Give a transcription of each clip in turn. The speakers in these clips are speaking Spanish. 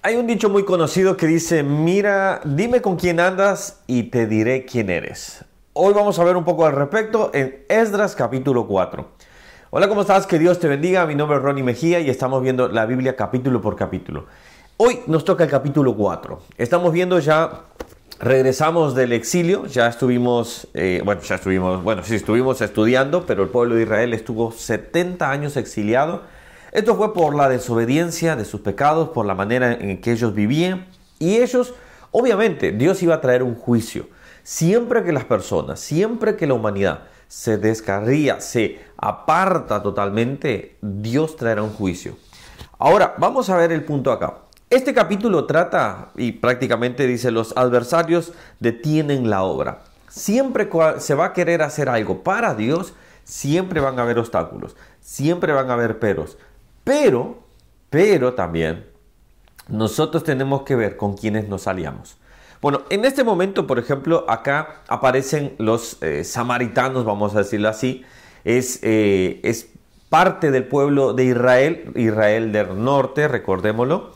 Hay un dicho muy conocido que dice, mira, dime con quién andas y te diré quién eres. Hoy vamos a ver un poco al respecto en Esdras capítulo 4. Hola, ¿cómo estás? Que Dios te bendiga. Mi nombre es Ronnie Mejía y estamos viendo la Biblia capítulo por capítulo. Hoy nos toca el capítulo 4. Estamos viendo ya, regresamos del exilio, ya estuvimos, eh, bueno, ya estuvimos, bueno, sí, estuvimos estudiando, pero el pueblo de Israel estuvo 70 años exiliado esto fue por la desobediencia de sus pecados, por la manera en que ellos vivían. Y ellos, obviamente, Dios iba a traer un juicio. Siempre que las personas, siempre que la humanidad se descarría, se aparta totalmente, Dios traerá un juicio. Ahora, vamos a ver el punto acá. Este capítulo trata, y prácticamente dice, los adversarios detienen la obra. Siempre se va a querer hacer algo para Dios, siempre van a haber obstáculos, siempre van a haber peros. Pero, pero también nosotros tenemos que ver con quienes nos aliamos. Bueno, en este momento, por ejemplo, acá aparecen los eh, samaritanos, vamos a decirlo así. Es, eh, es parte del pueblo de Israel, Israel del norte, recordémoslo.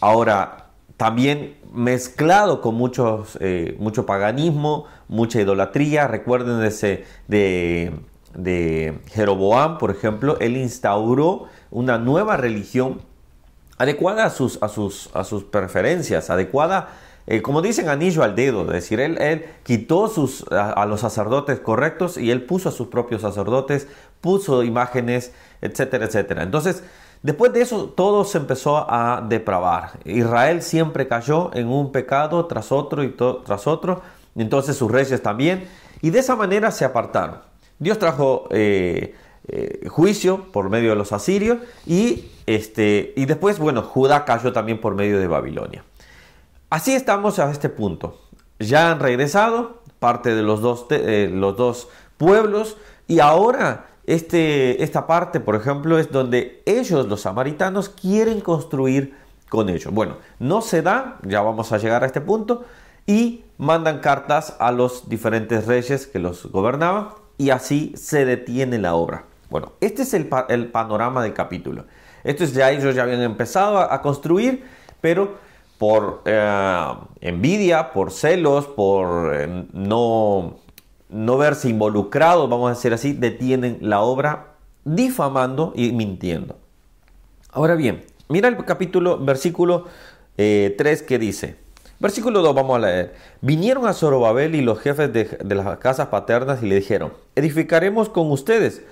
Ahora, también mezclado con muchos, eh, mucho paganismo, mucha idolatría. Recuerden de, de, Jeroboam, por ejemplo, él instauró una nueva religión adecuada a sus, a sus, a sus preferencias, adecuada, eh, como dicen, anillo al dedo. Es decir, él, él quitó sus, a, los sacerdotes correctos y él puso a sus propios sacerdotes, puso imágenes, etcétera, etcétera. Entonces, después de eso, todo se empezó a depravar. Israel siempre cayó en un pecado tras otro y tras otro. Entonces sus reyes también. Y de esa manera se apartaron. Dios trajo... Eh, eh, juicio por medio de los asirios y, este, y después, bueno, Judá cayó también por medio de Babilonia. Así estamos a este punto. Ya han regresado parte de los dos, eh, los dos pueblos y ahora este, esta parte, por ejemplo, es donde ellos, los samaritanos, quieren construir con ellos. Bueno, no se da, ya vamos a llegar a este punto, y mandan cartas a los diferentes reyes que los gobernaban y así se detiene la obra. Bueno, este es el, panorama del capítulo. Esto es ya ellos ya habían empezado a, construir, pero por eh, envidia, por celos, por eh, no, no verse involucrados, vamos a decir así, detienen la obra difamando y mintiendo. Ahora bien, mira el capítulo, versículo 3 eh, que dice, versículo 2 vamos a leer, vinieron a Zorobabel y los jefes de, las casas paternas y le dijeron, edificaremos con ustedes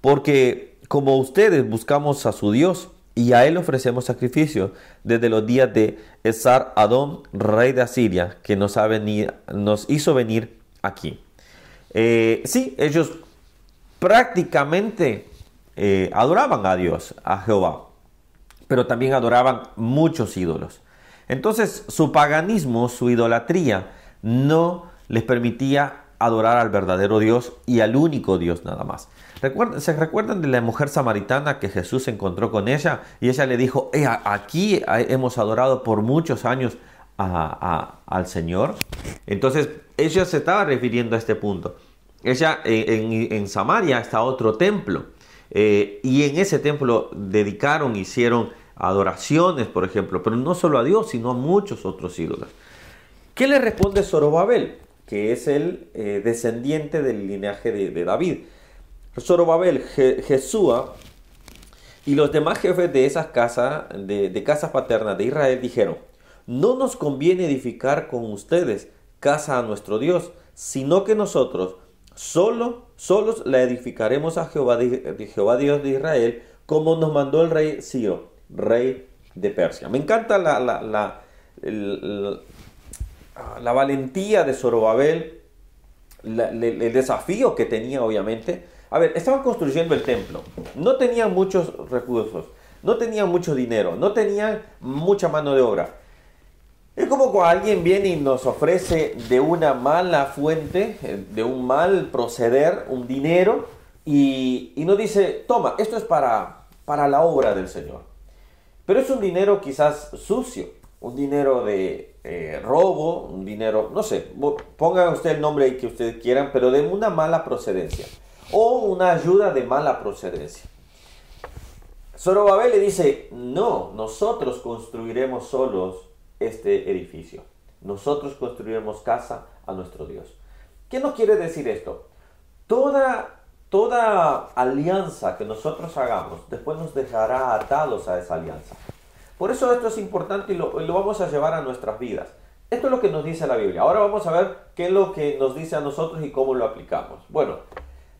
porque como ustedes buscamos a su Dios y a él ofrecemos sacrificio desde los días de Esar Adón, rey de Asiria, que nos hizo venir aquí. Eh, sí, ellos prácticamente eh, adoraban a Dios, a Jehová, pero también adoraban muchos ídolos. Entonces su paganismo, su idolatría, no les permitía adorar al verdadero Dios y al único Dios nada más. ¿Se recuerdan de la mujer samaritana que Jesús se encontró con ella y ella le dijo, aquí hemos adorado por muchos años al Señor? Entonces ella se estaba refiriendo a este punto. Ella en, Samaria está otro templo eh, y en ese templo dedicaron, hicieron adoraciones, por ejemplo, pero no solo a Dios, sino a muchos otros ídolos. ¿Qué le responde Zorobabel? que es el eh, descendiente del linaje de, David. Zorobabel, Jesúa y los demás jefes de esas casas, de, casas paternas de Israel dijeron, no nos conviene edificar con ustedes casa a nuestro Dios, sino que nosotros solo, solos la edificaremos a Jehová Dios de Israel, como nos mandó el rey Ciro, rey de Persia. Me encanta la, la, la valentía de Zorobabel, el desafío que tenía obviamente. A ver, estaban construyendo el templo, no tenían muchos recursos, no tenían mucho dinero, no tenían mucha mano de obra. Es como cuando alguien viene y nos ofrece de una mala fuente, eh, de un mal proceder, un dinero, y, y nos dice, toma, esto es para, para la obra del Señor. Pero es un dinero quizás sucio, un dinero de eh, robo, un dinero, no sé, ponga usted el nombre que ustedes quieran, pero de una mala procedencia o una ayuda de mala procedencia. Zorobabel le dice, no, nosotros construiremos solos este edificio. Nosotros construiremos casa a nuestro Dios. ¿Qué nos quiere decir esto? Toda, toda alianza que nosotros hagamos después nos dejará atados a esa alianza. Por eso esto es importante y lo, lo vamos a llevar a nuestras vidas. Esto es lo que nos dice la Biblia. Ahora vamos a ver qué es lo que nos dice a nosotros y cómo lo aplicamos. Bueno,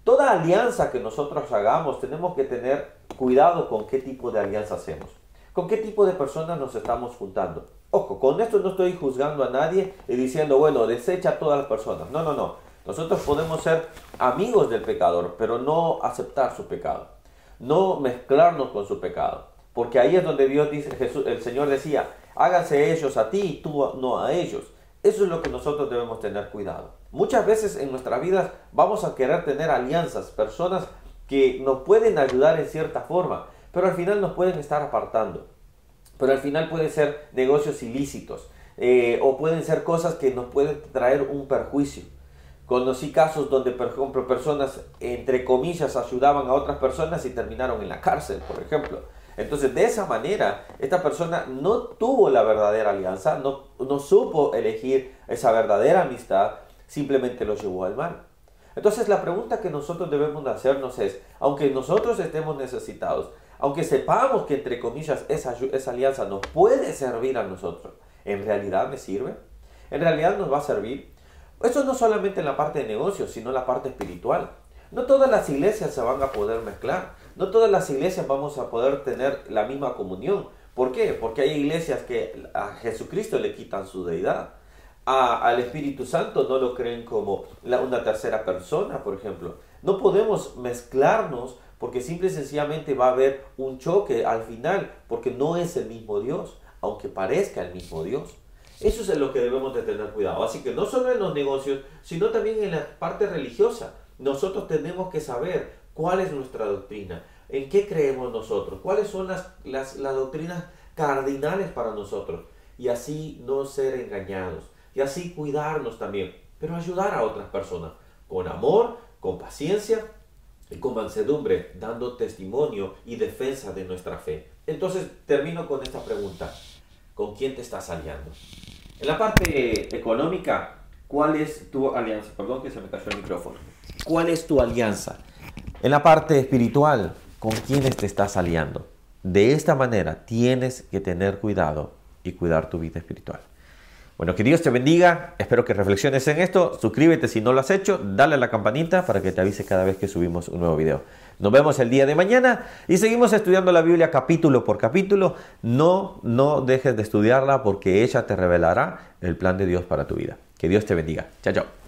toda alianza que nosotros hagamos tenemos que tener cuidado con qué tipo de alianza hacemos. Con qué tipo de personas nos estamos juntando. Ojo, con esto no estoy juzgando a nadie y diciendo, bueno, desecha a todas las personas. No, no, no. Nosotros podemos ser amigos del pecador, pero no aceptar su pecado. No mezclarnos con su pecado. Porque ahí es donde Dios dice, Jesús, el Señor decía, háganse ellos a ti y tú no a ellos. Eso es lo que nosotros debemos tener cuidado. Muchas veces en nuestra vida vamos a querer tener alianzas, personas que nos pueden ayudar en cierta forma, pero al final nos pueden estar apartando. Pero al final pueden ser negocios ilícitos eh, o pueden ser cosas que nos pueden traer un perjuicio. Conocí casos donde, por ejemplo, personas, entre comillas, ayudaban a otras personas y terminaron en la cárcel, por ejemplo. Entonces, de esa manera, esta persona no tuvo la verdadera alianza, no, no supo elegir esa verdadera amistad, simplemente lo llevó al mal. Entonces, la pregunta que nosotros debemos hacernos es, aunque nosotros estemos necesitados, aunque sepamos que, entre comillas, esa, esa alianza nos puede servir a nosotros, ¿en realidad me sirve? ¿En realidad nos va a servir? Eso no solamente en la parte de negocios, sino en la parte espiritual. No todas las iglesias se van a poder mezclar. No todas las iglesias vamos a poder tener la misma comunión. ¿Por qué? Porque hay iglesias que a Jesucristo le quitan su deidad. al Espíritu Santo no lo creen como una tercera persona, por ejemplo. No podemos mezclarnos porque simple y sencillamente va a haber un choque al final, porque no es el mismo Dios, aunque parezca el mismo Dios. Eso es lo que debemos de tener cuidado. Así que no solo en los negocios, sino también en la parte religiosa. Nosotros tenemos que saber cuál es nuestra doctrina, en qué creemos nosotros, cuáles son las, las, doctrinas cardinales para nosotros. Y así no ser engañados. Y así cuidarnos también. Pero ayudar a otras personas con amor, con paciencia y con mansedumbre, dando testimonio y defensa de nuestra fe. Entonces termino con esta pregunta. ¿Con quién te estás aliando? En la parte económica, ¿cuál es tu alianza? Perdón que se me cayó el micrófono. ¿Cuál es tu alianza? En la parte espiritual, ¿con quiénes te estás aliando? De esta manera tienes que tener cuidado y cuidar tu vida espiritual. Bueno, que Dios te bendiga. Espero que reflexiones en esto. Suscríbete si no lo has hecho. Dale a la campanita para que te avise cada vez que subimos un nuevo video. Nos vemos el día de mañana y seguimos estudiando la Biblia capítulo por capítulo. No, no dejes de estudiarla porque ella te revelará el plan de Dios para tu vida. Que Dios te bendiga. Chao, chao.